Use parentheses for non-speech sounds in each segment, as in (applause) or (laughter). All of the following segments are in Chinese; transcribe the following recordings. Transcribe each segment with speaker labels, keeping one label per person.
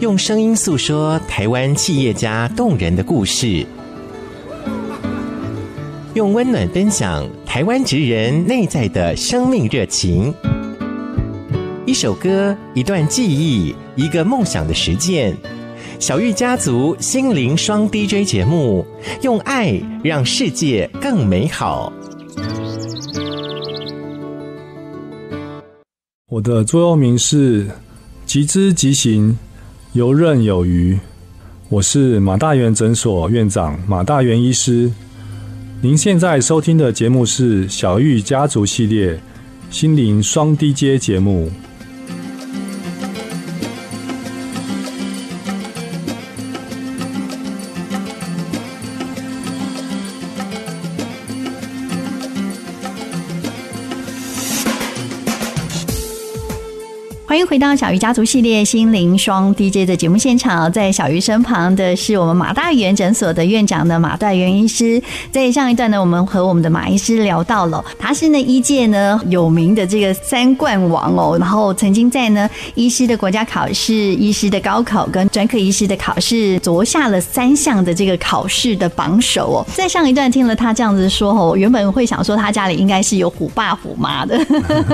Speaker 1: 用声音诉说台湾企业家动人的故事，用温暖分享台湾职人内在的生命热情。一首歌，一段记忆，一个梦想的实践。小玉家族心灵双 DJ 节目，用爱让世界更美好。
Speaker 2: 我的座右铭是“即知即行”。游刃有余。我是马大元诊所院长马大元医师。您现在收听的节目是小玉家族系列心灵双 DJ 节目。
Speaker 3: 回到小鱼家族系列心灵双 DJ 的节目现场，在小鱼身旁的是我们马大元诊所的院长的马大元医师。在上一段呢，我们和我们的马医师聊到了，他是呢医界呢有名的这个三冠王哦，然后曾经在呢医师的国家考试、医师的高考跟专科医师的考试夺下了三项的这个考试的榜首哦。在上一段听了他这样子说哦，原本会想说他家里应该是有虎爸虎妈的，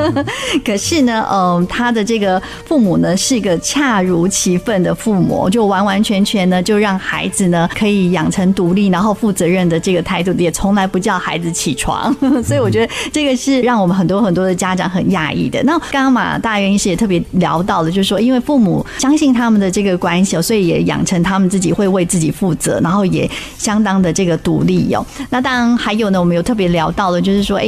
Speaker 3: (laughs) 可是呢，嗯，他的这个。父母呢是一个恰如其分的父母，就完完全全呢就让孩子呢可以养成独立然后负责任的这个态度，也从来不叫孩子起床。(laughs) 所以我觉得这个是让我们很多很多的家长很讶异的。那刚刚马大元医师也特别聊到了，就是说因为父母相信他们的这个关系，所以也养成他们自己会为自己负责，然后也相当的这个独立哟。那当然还有呢，我们有特别聊到了，就是说，哎，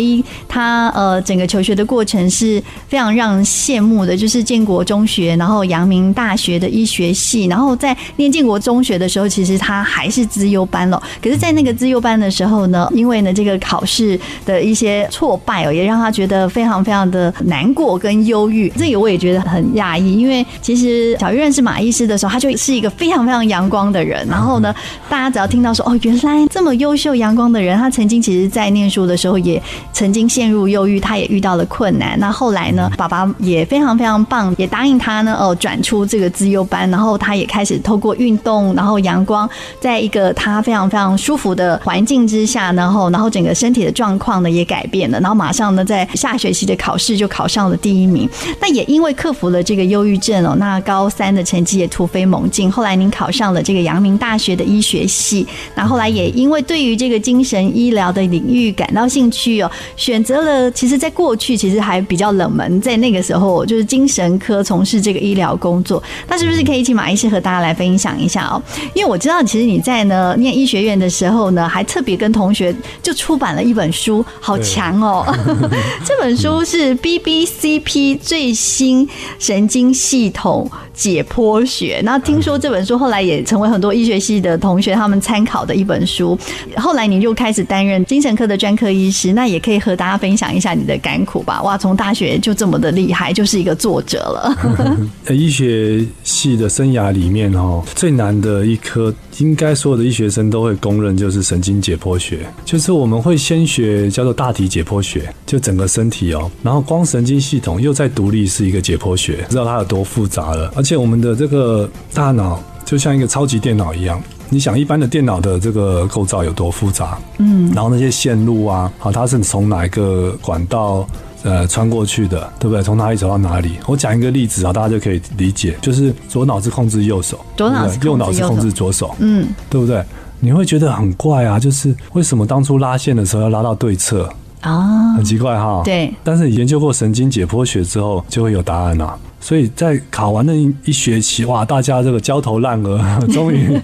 Speaker 3: 他呃整个求学的过程是非常让人羡慕的，就是。见国中学，然后阳明大学的医学系，然后在念建国中学的时候，其实他还是资优班了。可是，在那个资优班的时候呢，因为呢这个考试的一些挫败哦，也让他觉得非常非常的难过跟忧郁。这个我也觉得很讶异，因为其实小玉认识马医师的时候，他就是一个非常非常阳光的人。然后呢，大家只要听到说哦，原来这么优秀阳光的人，他曾经其实在念书的时候也曾经陷入忧郁，他也遇到了困难。那后来呢，爸爸也非常非常棒。也答应他呢，哦，转出这个资优班，然后他也开始透过运动，然后阳光，在一个他非常非常舒服的环境之下，然后，然后整个身体的状况呢也改变了，然后马上呢在下学期的考试就考上了第一名。那也因为克服了这个忧郁症哦，那高三的成绩也突飞猛进。后来您考上了这个阳明大学的医学系，那后来也因为对于这个精神医疗的领域感到兴趣哦，选择了其实在过去其实还比较冷门，在那个时候就是精神。从事这个医疗工作，那是不是可以请马医师和大家来分享一下哦？因为我知道，其实你在呢念医学院的时候呢，还特别跟同学就出版了一本书，好强哦！(laughs) 这本书是 BBCP 最新神经系统解剖学。那听说这本书后来也成为很多医学系的同学他们参考的一本书。后来你就开始担任精神科的专科医师，那也可以和大家分享一下你的甘苦吧？哇，从大学就这么的厉害，就是一个作者。了，(laughs)
Speaker 2: 医学系的生涯里面哦，最难的一科，应该所有的医学生都会公认，就是神经解剖学。就是我们会先学叫做大体解剖学，就整个身体哦，然后光神经系统又在独立是一个解剖学，知道它有多复杂了。而且我们的这个大脑就像一个超级电脑一样，你想一般的电脑的这个构造有多复杂？嗯，然后那些线路啊，好，它是从哪一个管道？呃，穿过去的，对不对？从哪里走到哪里？我讲一个例子啊，大家就可以理解，就是左脑子控制右手，左脑右脑子控制左手，嗯，对不对？你会觉得很怪啊，就是为什么当初拉线的时候要拉到对侧啊？很奇怪哈。对。但是你研究过神经解剖学之后，就会有答案了。所以在考完那一学期，哇，大家这个焦头烂额，(laughs) 终于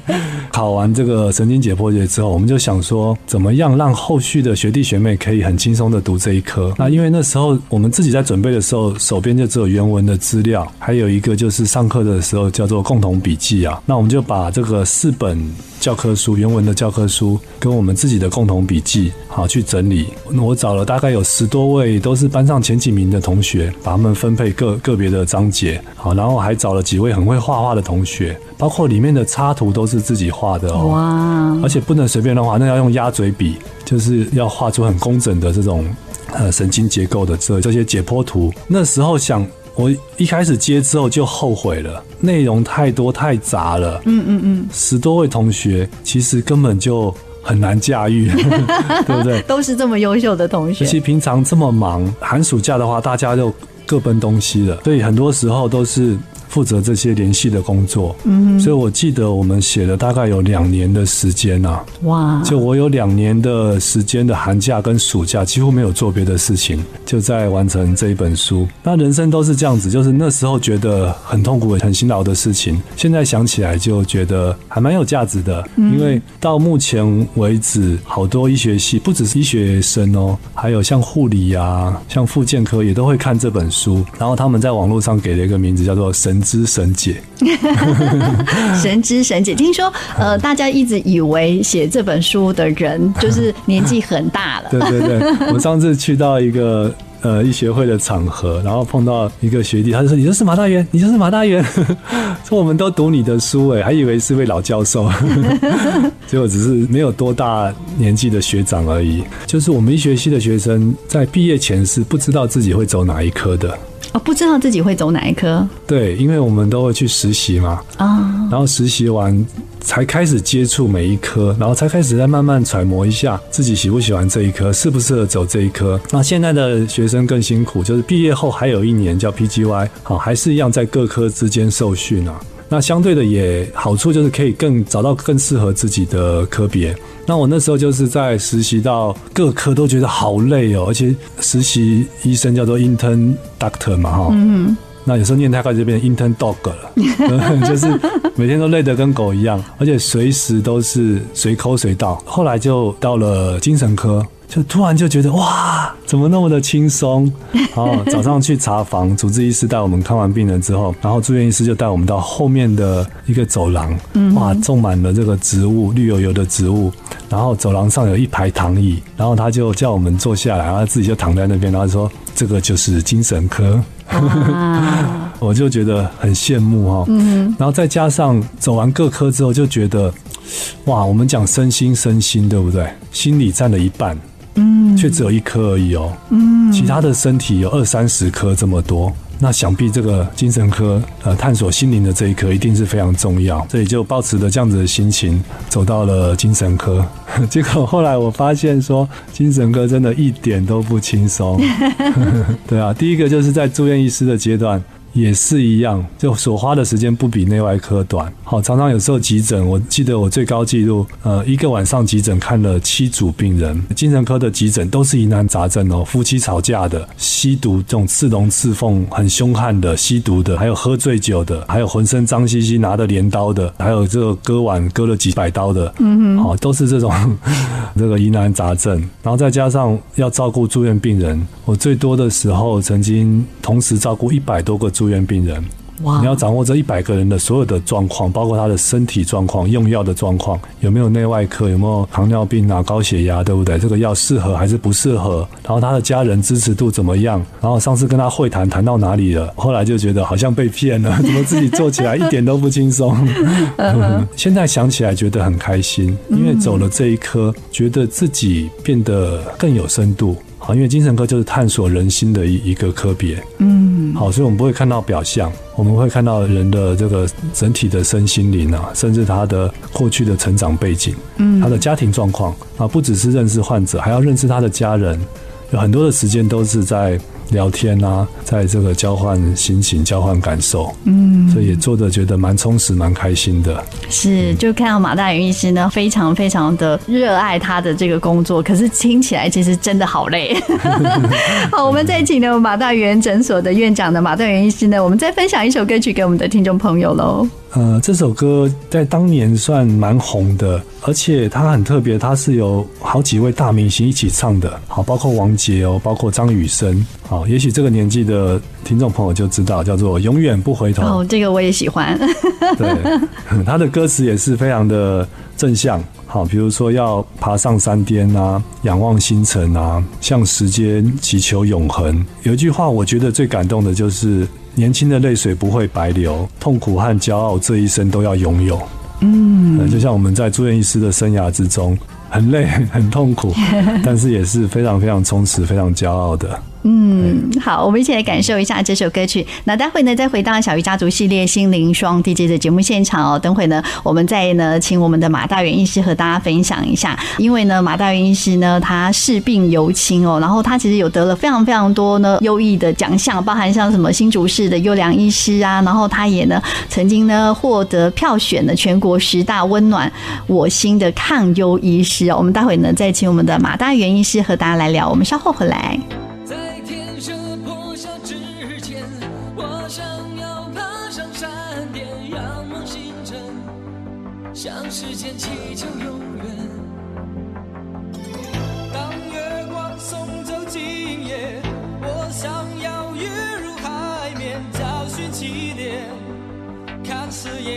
Speaker 2: 考完这个神经解剖学之后，我们就想说，怎么样让后续的学弟学妹可以很轻松的读这一科？那因为那时候我们自己在准备的时候，手边就只有原文的资料，还有一个就是上课的时候叫做共同笔记啊。那我们就把这个四本教科书原文的教科书跟我们自己的共同笔记好去整理。我找了大概有十多位都是班上前几名的同学，把他们分配个个别的章。解好，然后还找了几位很会画画的同学，包括里面的插图都是自己画的哦。哇！而且不能随便乱画，那要用鸭嘴笔，就是要画出很工整的这种呃神经结构的这这些解剖图。那时候想我一开始接之后就后悔了，内容太多太杂了。
Speaker 3: 嗯嗯嗯，
Speaker 2: 十多位同学其实根本就很难驾驭，(laughs) 对不对？
Speaker 3: 都是这么优秀的同
Speaker 2: 学，其实平常这么忙，寒暑假的话，大家就各奔东西了，所以很多时候都是。负责这些联系的工作，嗯，所以我记得我们写了大概有两年的时间呐，
Speaker 3: 哇！
Speaker 2: 就我有两年的时间的寒假跟暑假，几乎没有做别的事情，就在完成这一本书。那人生都是这样子，就是那时候觉得很痛苦、很辛劳的事情，现在想起来就觉得还蛮有价值的。因为到目前为止，好多医学系不只是医学生哦，还有像护理呀、像复健科也都会看这本书，然后他们在网络上给了一个名字叫做“神”。之神解，(laughs)
Speaker 3: 神之神解。听说，呃，大家一直以为写这本书的人就是年纪很大了。(laughs)
Speaker 2: 对对对，我上次去到一个呃医学会的场合，然后碰到一个学弟，他就说：“你就是马大元，你就是马大元。(laughs) ”说我们都读你的书，哎，还以为是位老教授，结果只是没有多大年纪的学长而已。就是我们医学系的学生在毕业前是不知道自己会走哪一科的。
Speaker 3: 哦，不知道自己会走哪一科？
Speaker 2: 对，因为我们都会去实习嘛，啊、哦，然后实习完才开始接触每一科，然后才开始再慢慢揣摩一下自己喜不喜欢这一科，适不适合走这一科。那现在的学生更辛苦，就是毕业后还有一年叫 PGY，好，还是一样在各科之间受训啊。那相对的也好处就是可以更找到更适合自己的科别。那我那时候就是在实习到各科都觉得好累哦，而且实习医生叫做 intern doctor 嘛，哈，嗯，那有时候念太快就变成 intern dog 了 (laughs) (laughs) 就是每天都累得跟狗一样，而且随时都是随口随到。后来就到了精神科。就突然就觉得哇，怎么那么的轻松？(laughs) 然后早上去查房，主治医师带我们看完病人之后，然后住院医师就带我们到后面的一个走廊，哇，种满了这个植物，绿油油的植物。然后走廊上有一排躺椅，然后他就叫我们坐下来，然后他自己就躺在那边，然后说这个就是精神科。(laughs) 我就觉得很羡慕哈。然后再加上走完各科之后，就觉得哇，我们讲身心身心，对不对？心理占了一半。嗯，却只有一颗而已哦。嗯，其他的身体有二三十颗这么多，那想必这个精神科呃，探索心灵的这一颗一定是非常重要。所以就抱持着这样子的心情走到了精神科。(laughs) 结果后来我发现说，精神科真的一点都不轻松。(laughs) 对啊，第一个就是在住院医师的阶段。也是一样，就所花的时间不比内外科短。好，常常有时候急诊，我记得我最高纪录，呃，一个晚上急诊看了七组病人。精神科的急诊都是疑难杂症哦，夫妻吵架的，吸毒这种刺龙刺凤很凶悍的吸毒的，还有喝醉酒的，还有浑身脏兮兮拿着镰刀的，还有这个割腕割了几百刀的，嗯哼，好，都是这种 (laughs) 这个疑难杂症。然后再加上要照顾住院病人，我最多的时候曾经同时照顾一百多个住。住院病人，哇！你要掌握这一百个人的所有的状况，包括他的身体状况、用药的状况，有没有内外科，有没有糖尿病啊、高血压，对不对？这个药适合还是不适合？然后他的家人支持度怎么样？然后上次跟他会谈谈到哪里了？后来就觉得好像被骗了，(laughs) 怎么自己做起来一点都不轻松？(laughs) 现在想起来觉得很开心，因为走了这一科，觉得自己变得更有深度。好，因为精神科就是探索人心的一一个科别。嗯，好，所以我们不会看到表象，我们会看到人的这个整体的身心灵啊，甚至他的过去的成长背景，嗯，他的家庭状况啊，不只是认识患者，还要认识他的家人，有很多的时间都是在。聊天啊，在这个交换心情、交换感受，嗯，所以也做的觉得蛮充实、蛮开心的。
Speaker 3: 是，就看到马大元医师呢，非常非常的热爱他的这个工作，可是听起来其实真的好累。(laughs) 好，我们再请呢马大元诊所的院长的马大元医师呢，我们再分享一首歌曲给我们的听众朋友喽。
Speaker 2: 呃，这首歌在当年算蛮红的，而且它很特别，它是有好几位大明星一起唱的，好，包括王杰哦，包括张雨生，好，也许这个年纪的听众朋友就知道，叫做《永远不回头》。
Speaker 3: 哦，这个我也喜欢。(laughs)
Speaker 2: 对，他的歌词也是非常的正向，好，比如说要爬上山巅啊，仰望星辰啊，向时间祈求永恒。有一句话，我觉得最感动的就是。年轻的泪水不会白流，痛苦和骄傲这一生都要拥有。嗯，就像我们在住院医师的生涯之中，很累很痛苦，(laughs) 但是也是非常非常充实、非常骄傲的。
Speaker 3: 嗯，好，我们一起来感受一下这首歌曲。那待会呢，再回到小鱼家族系列心灵双 DJ 的节目现场哦。等会呢，我们再呢，请我们的马大元医师和大家分享一下。因为呢，马大元医师呢，他视病由亲哦，然后他其实有得了非常非常多呢优异的奖项，包含像什么新竹市的优良医师啊，然后他也呢曾经呢获得票选的全国十大温暖我心的抗忧医师哦。我们待会呢，再请我们的马大元医师和大家来聊。我们稍后回来。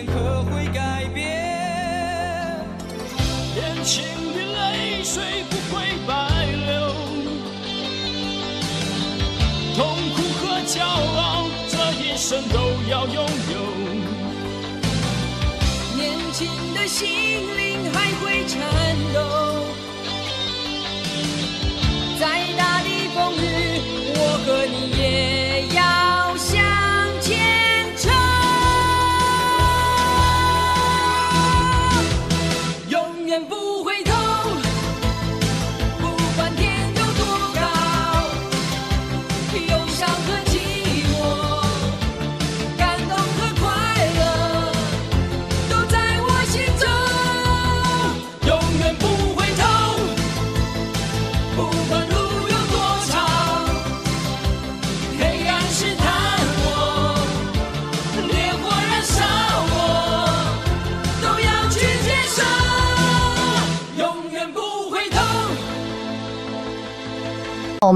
Speaker 4: 可会改变年轻的泪水不会白流痛苦和骄傲这一生都要拥有年轻的心灵还会颤抖再大的风雨我和你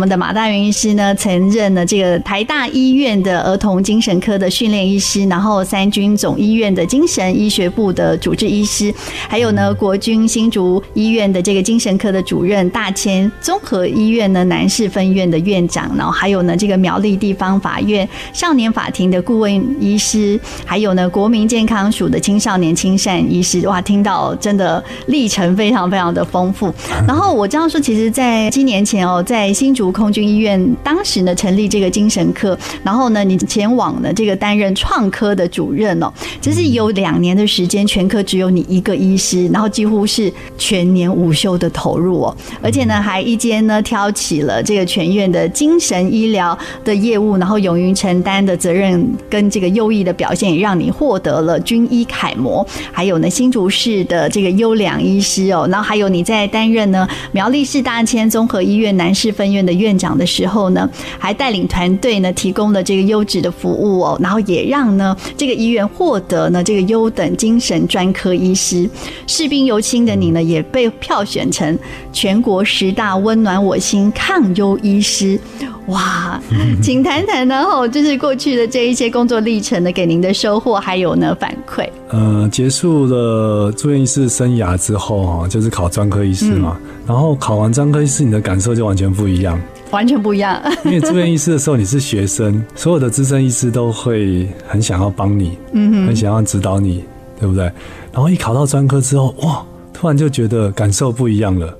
Speaker 3: 们的马大元医师呢，曾任了这个台大医院的儿童精神科的训练医师，然后三军总医院的精神医学部的主治医师，还有呢国军新竹医院的这个精神科的主任，大千综合医院呢南势分院的院长，然后还有呢这个苗栗地方法院少年法庭的顾问医师，还有呢国民健康署的青少年亲善医师，哇，听到真的历程非常非常的丰富。然后我这样说，其实在七年前哦，在新竹。空军医院当时呢成立这个精神科，然后呢你前往呢这个担任创科的主任哦，这是有两年的时间，全科只有你一个医师，然后几乎是全年无休的投入哦，而且呢还一肩呢挑起了这个全院的精神医疗的业务，然后勇于承担的责任跟这个优异的表现，也让你获得了军医楷模，还有呢新竹市的这个优良医师哦，然后还有你在担任呢苗栗市大千综合医院南势分院的。院长的时候呢，还带领团队呢，提供了这个优质的服务哦，然后也让呢这个医院获得呢这个优等精神专科医师。士兵由亲的你呢，也被票选成全国十大温暖我心抗忧医师。哇，(laughs) 请谈谈呢，哦，就是过去的这一些工作历程呢，给您的收获还有呢反馈。
Speaker 2: 呃，结束了住院医师生涯之后哈，就是考专科医师嘛。嗯、然后考完专科医师，你的感受就完全不一样，
Speaker 3: 完全不一样。(laughs)
Speaker 2: 因为住院医师的时候你是学生，所有的资深医师都会很想要帮你，嗯哼，很想要指导你，对不对？然后一考到专科之后，哇，突然就觉得感受不一样了。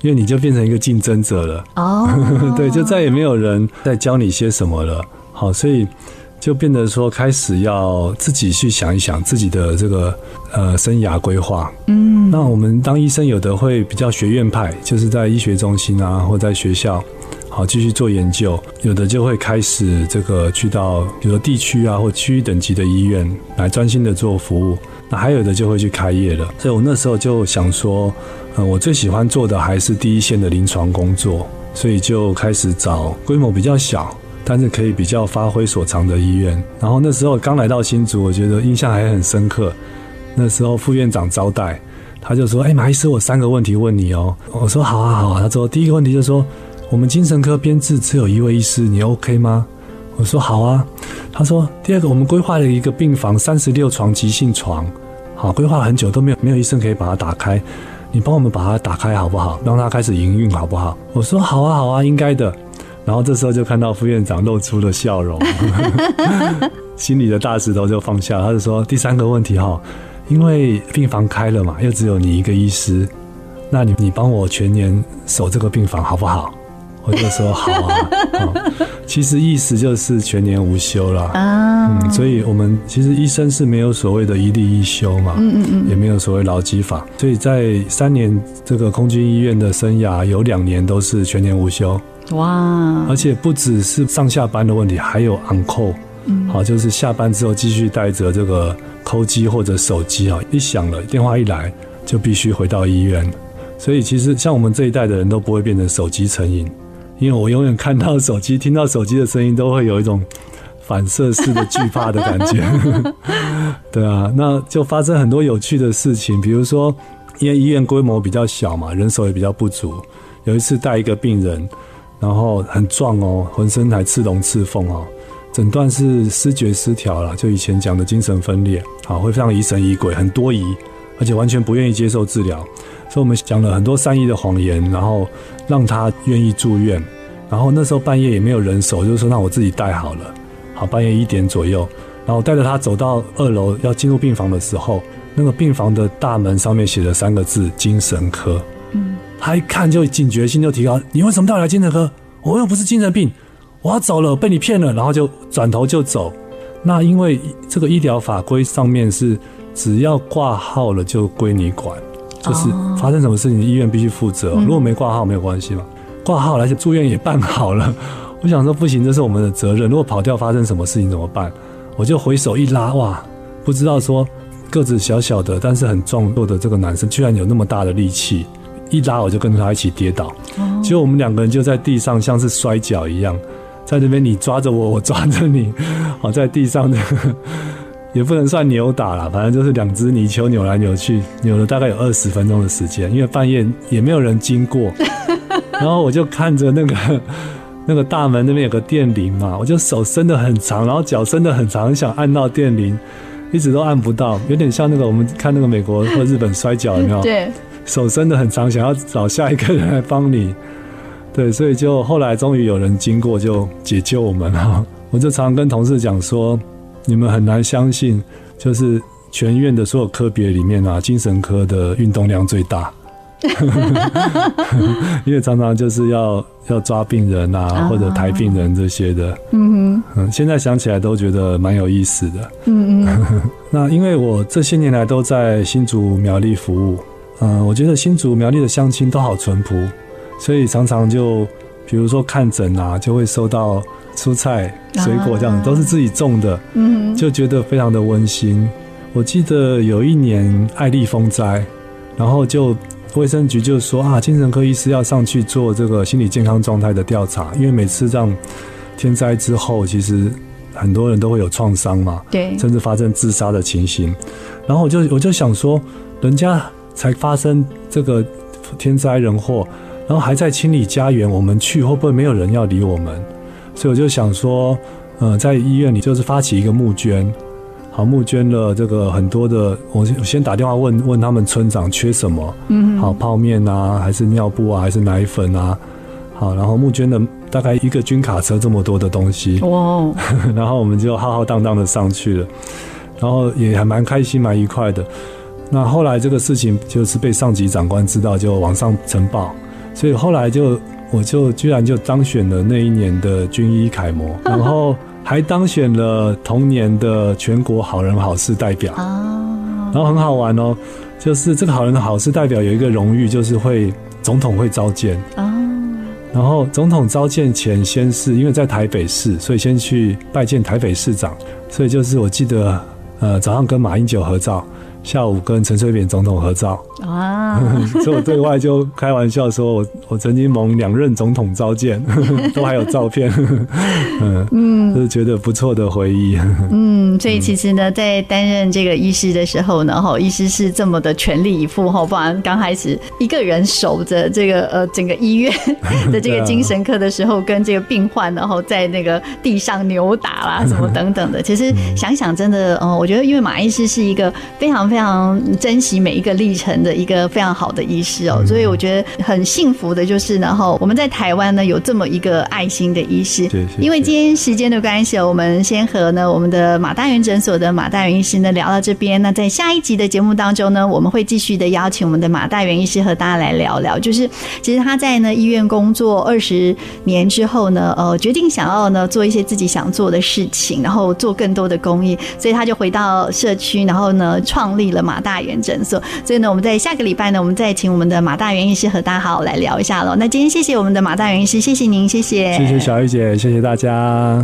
Speaker 2: 因为你就变成一个竞争者了哦，oh. (laughs) 对，就再也没有人在教你些什么了。好，所以就变得说开始要自己去想一想自己的这个呃生涯规划。嗯，那我们当医生有的会比较学院派，就是在医学中心啊，或在学校好继续做研究；有的就会开始这个去到比如说地区啊或区域等级的医院来专心的做服务。那还有的就会去开业了。所以我那时候就想说。呃，我最喜欢做的还是第一线的临床工作，所以就开始找规模比较小，但是可以比较发挥所长的医院。然后那时候刚来到新竹，我觉得印象还很深刻。那时候副院长招待，他就说：“哎，马医师，我三个问题问你哦。”我说：“好啊，好啊。”他说：“第一个问题就是说，我们精神科编制只有一位医师，你 OK 吗？”我说：“好啊。”他说：“第二个，我们规划了一个病房，三十六床急性床，好，规划很久都没有没有医生可以把它打开。”你帮我们把它打开好不好？让它开始营运好不好？我说好啊，好啊，应该的。然后这时候就看到副院长露出了笑容，(laughs) 心里的大石头就放下。他就说：“第三个问题哈，因为病房开了嘛，又只有你一个医师，那你你帮我全年守这个病房好不好？”我就说好啊。哦、其实意思就是全年无休啦。
Speaker 3: 啊。
Speaker 2: 嗯，所以我们其实医生是没有所谓的一例一休嘛。嗯嗯嗯。也没有所谓劳基法，所以在三年这个空军医院的生涯，有两年都是全年无休。
Speaker 3: 哇。而
Speaker 2: 且不只是上下班的问题，还有 on call。嗯。好，就是下班之后继续带着这个扣机或者手机啊，一响了电话一来，就必须回到医院。所以其实像我们这一代的人都不会变成手机成瘾，因为我永远看到手机、听到手机的声音，都会有一种反射式的惧怕的感觉。(laughs) 对啊，那就发生很多有趣的事情，比如说因为医院规模比较小嘛，人手也比较不足。有一次带一个病人，然后很壮哦，浑身还刺龙刺凤哦，诊断是失觉失调了，就以前讲的精神分裂，好，会非常疑神疑鬼，很多疑，而且完全不愿意接受治疗。所以我们讲了很多善意的谎言，然后让他愿意住院。然后那时候半夜也没有人手，就是说让我自己带好了。好，半夜一点左右，然后带着他走到二楼要进入病房的时候，那个病房的大门上面写着三个字“精神科”。嗯，他一看就警觉性就提高。你为什么带我来精神科？我又不是精神病，我要走了，被你骗了。然后就转头就走。那因为这个医疗法规上面是只要挂号了就归你管。就是发生什么事情，医院必须负责。如果没挂号没有关系嘛，挂号而且住院也办好了。我想说不行，这是我们的责任。如果跑掉发生什么事情怎么办？我就回手一拉，哇，不知道说个子小小的但是很壮硕的这个男生居然有那么大的力气，一拉我就跟着他一起跌倒。结果我们两个人就在地上像是摔跤一样，在那边你抓着我，我抓着你，好 (laughs) 在地上的。(laughs) 也不能算扭打了，反正就是两只泥鳅扭来扭去，扭了大概有二十分钟的时间，因为半夜也没有人经过。(laughs) 然后我就看着那个那个大门那边有个电铃嘛，我就手伸得很长，然后脚伸得很长，很想按到电铃，一直都按不到，有点像那个我们看那个美国或日本摔跤有没有？对，手伸的很长，想要找下一个人来帮你。对，所以就后来终于有人经过就解救我们了。(laughs) 我就常常跟同事讲说。你们很难相信，就是全院的所有科别里面啊，精神科的运动量最大，(laughs) (laughs) 因为常常就是要要抓病人啊，或者抬病人这些的。嗯哼，现在想起来都觉得蛮有意思的。嗯嗯。那因为我这些年来都在新竹苗栗服务，嗯，我觉得新竹苗栗的乡亲都好淳朴，所以常常就比如说看诊啊，就会收到。蔬菜、水果这样都是自己种的，嗯，就觉得非常的温馨。我记得有一年爱丽风灾，然后就卫生局就说啊，精神科医师要上去做这个心理健康状态的调查，因为每次这样天灾之后，其实很多人都会有创伤嘛，对，甚至发生自杀的情形。然后我就我就想说，人家才发生这个天灾人祸，然后还在清理家园，我们去会不会没有人要理我们？所以我就想说，呃，在医院里就是发起一个募捐，好，募捐了这个很多的，我先打电话问问他们村长缺什么，嗯，好，泡面啊，还是尿布啊，还是奶粉啊，好，然后募捐了大概一个军卡车这么多的东西，哇，(laughs) 然后我们就浩浩荡荡的上去了，然后也还蛮开心蛮愉快的。那后来这个事情就是被上级长官知道，就往上呈报，所以后来就。我就居然就当选了那一年的军医楷模，然后还当选了同年的全国好人好事代表。然后很好玩哦，就是这个好人好事代表有一个荣誉，就是会总统会召见。然后总统召见前，先是因为在台北市，所以先去拜见台北市长。所以就是我记得，呃，早上跟马英九合照。下午跟陈水扁总统合照。啊，(laughs) 所以我对外就开玩笑说，我我曾经蒙两任总统召见，(laughs) 都还有照片，嗯 (laughs) 嗯，就是觉得不错的回忆。(laughs)
Speaker 3: 嗯，所以其实呢，在担任这个医师的时候呢，哈，医师是这么的全力以赴哈，不然刚开始一个人守着这个呃整个医院的这个精神科的时候，跟这个病患然后在那个地上扭打啦什么等等的，其实想想真的，嗯，我觉得因为马医师是一个非常。非常珍惜每一个历程的的一个非常好的医师哦，所以我觉得很幸福的就是呢，哈，我们在台湾呢有这么一个爱心的医师。因为今天时间的关系，我们先和呢我们的马大元诊所的马大元医师呢聊到这边。那在下一集的节目当中呢，我们会继续的邀请我们的马大元医师和大家来聊聊，就是其实他在呢医院工作二十年之后呢，呃，决定想要呢做一些自己想做的事情，然后做更多的公益，所以他就回到社区，然后呢创立了马大元诊所。所以呢，我们在下个礼拜呢，我们再请我们的马大元医师和大家好好来聊一下喽。那今天谢谢我们的马大元医师，谢谢您，谢谢，
Speaker 2: 谢谢小玉姐，谢谢大家。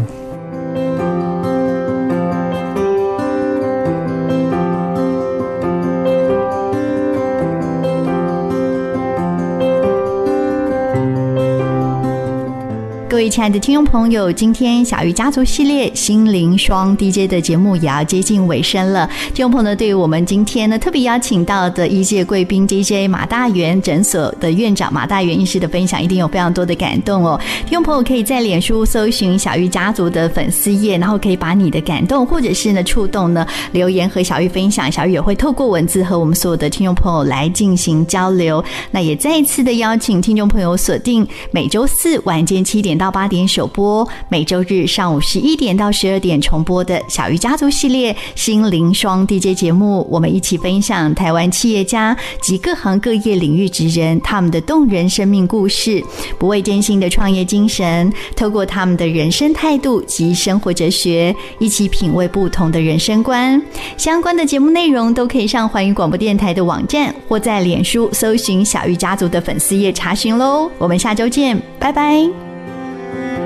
Speaker 3: 各位亲爱的听众朋友，今天小玉家族系列心灵双 DJ 的节目也要接近尾声了。听众朋友呢，对于我们今天呢特别邀请到的一届贵宾 DJ 马大元诊所的院长马大元医师的分享，一定有非常多的感动哦。听众朋友可以在脸书搜寻小玉家族的粉丝页，然后可以把你的感动或者是呢触动呢留言和小玉分享，小玉也会透过文字和我们所有的听众朋友来进行交流。那也再一次的邀请听众朋友锁定每周四晚间七点到。到八点首播，每周日上午十一点到十二点重播的小玉家族系列心灵双 DJ 节目，我们一起分享台湾企业家及各行各业领域职人他们的动人生命故事，不畏艰辛的创业精神，透过他们的人生态度及生活哲学，一起品味不同的人生观。相关的节目内容都可以上环宇广播电台的网站，或在脸书搜寻小玉家族的粉丝页查询喽。我们下周见，拜拜。Thank you.